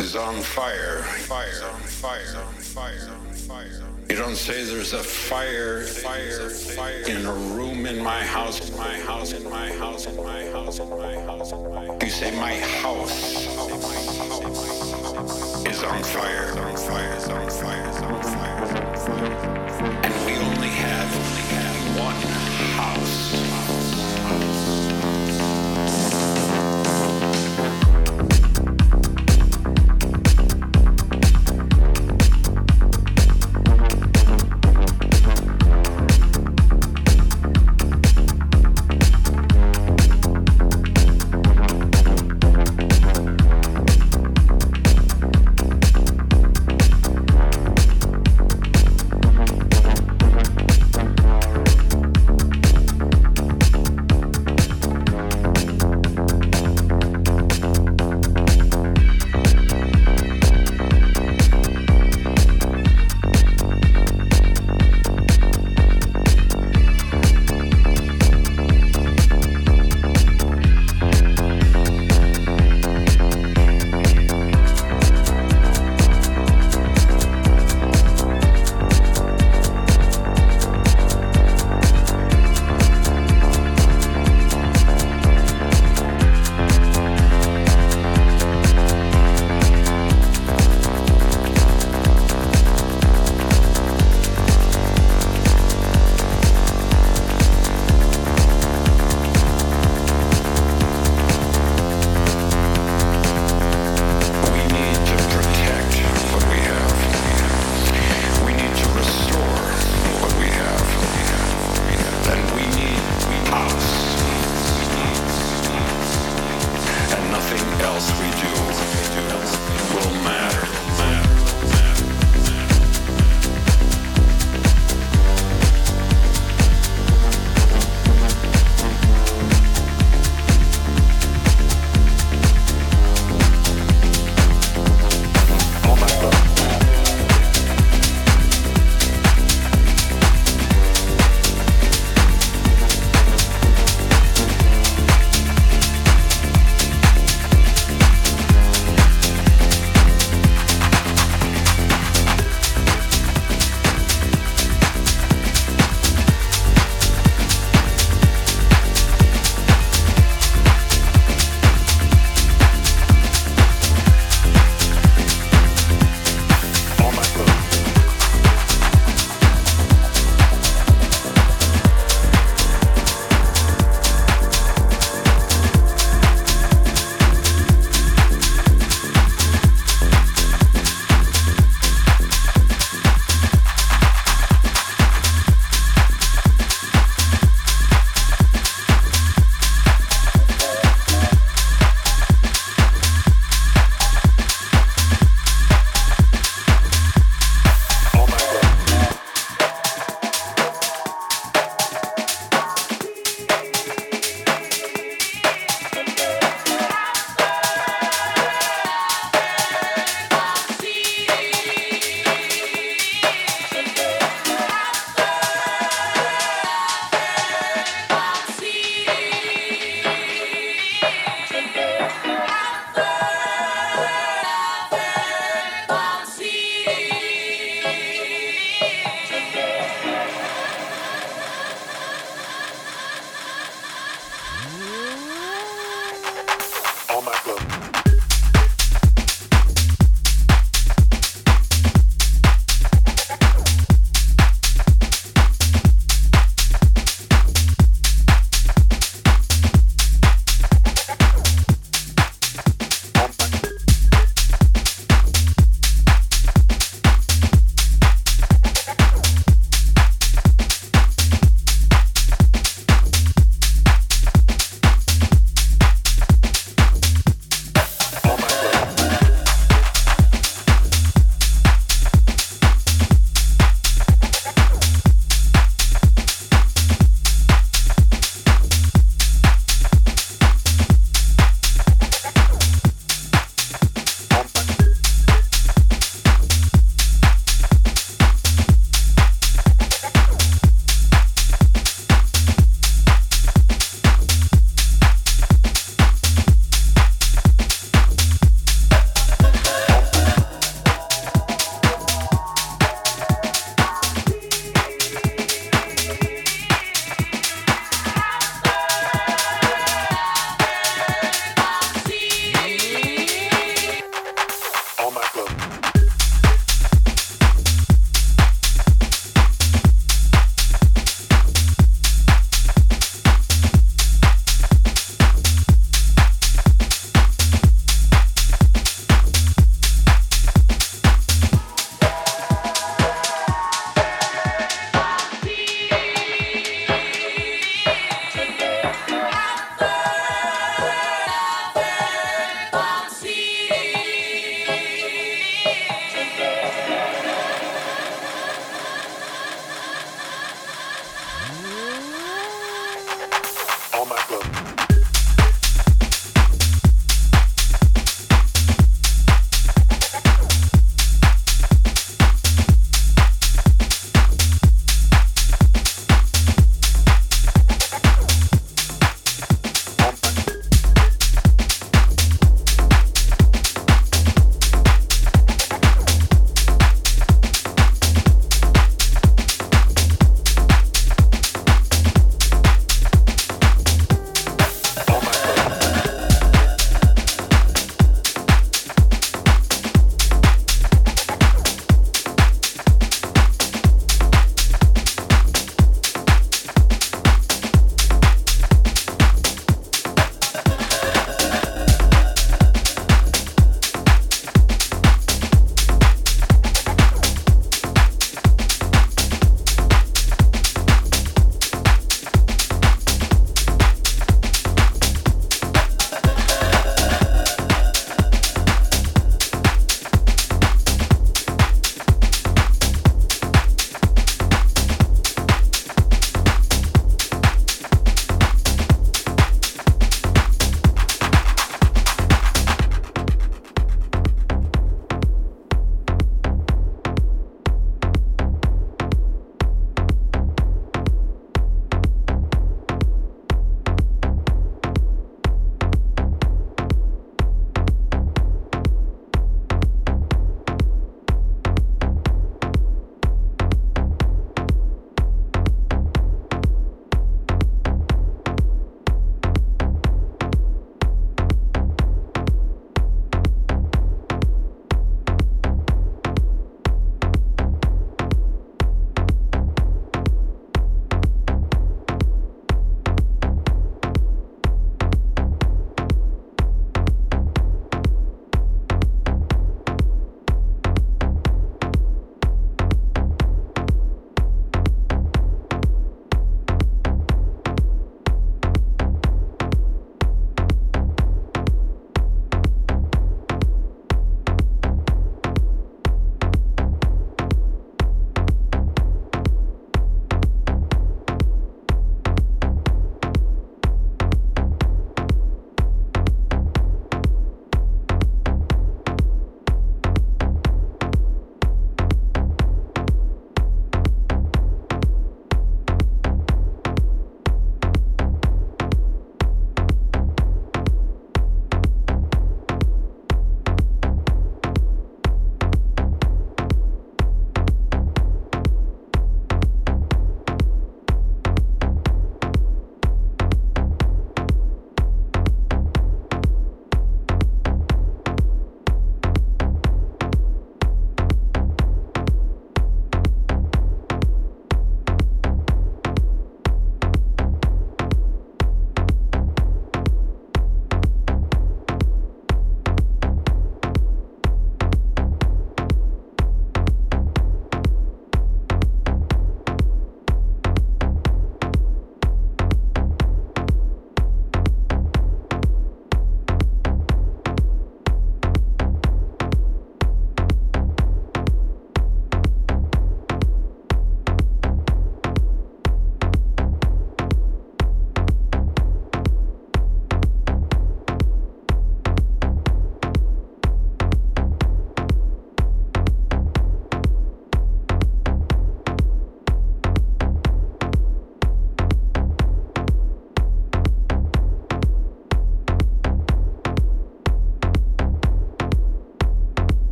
is on fire, fire, fire, fire, fire. You don't say there's a fire, fire, fire in a room in my house, my house, in my house, in my house, in my house, in my house. You say my house is on fire, on fire, on fire, on fire.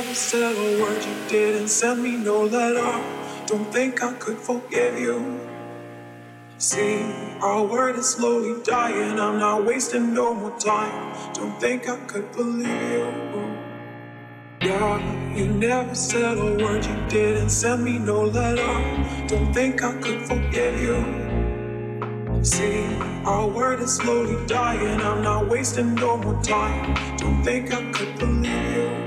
Never said a word, you didn't send me no letter. Don't think I could forgive you. See, our word is slowly dying. I'm not wasting no more time. Don't think I could believe you. Yeah, you never said a word, you didn't send me no letter. Don't think I could forgive you. See, our word is slowly dying. I'm not wasting no more time. Don't think I could believe you.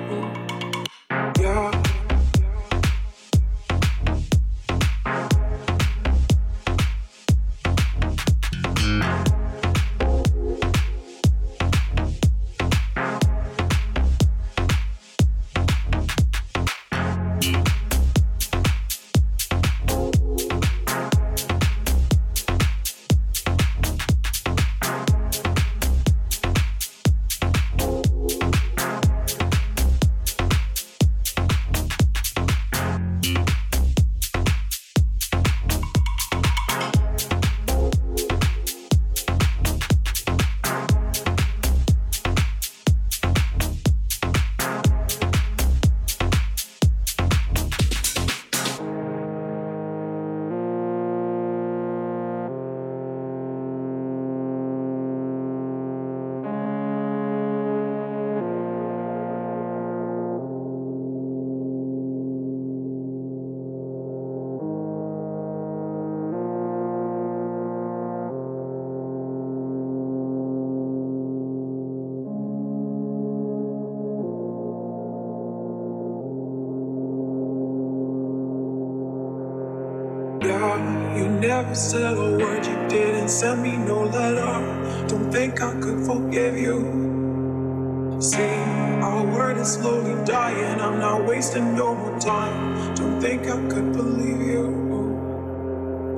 Never said a word, you didn't send me no letter. Don't think I could forgive you. See, our word is slowly dying. I'm not wasting no more time. Don't think I could believe you.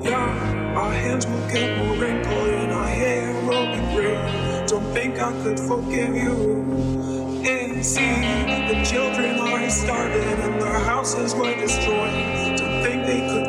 Yeah, our hands will get more wrinkled and our hair will be gray. Don't think I could forgive you. And see, the children are starving and their houses were destroyed. Don't think they could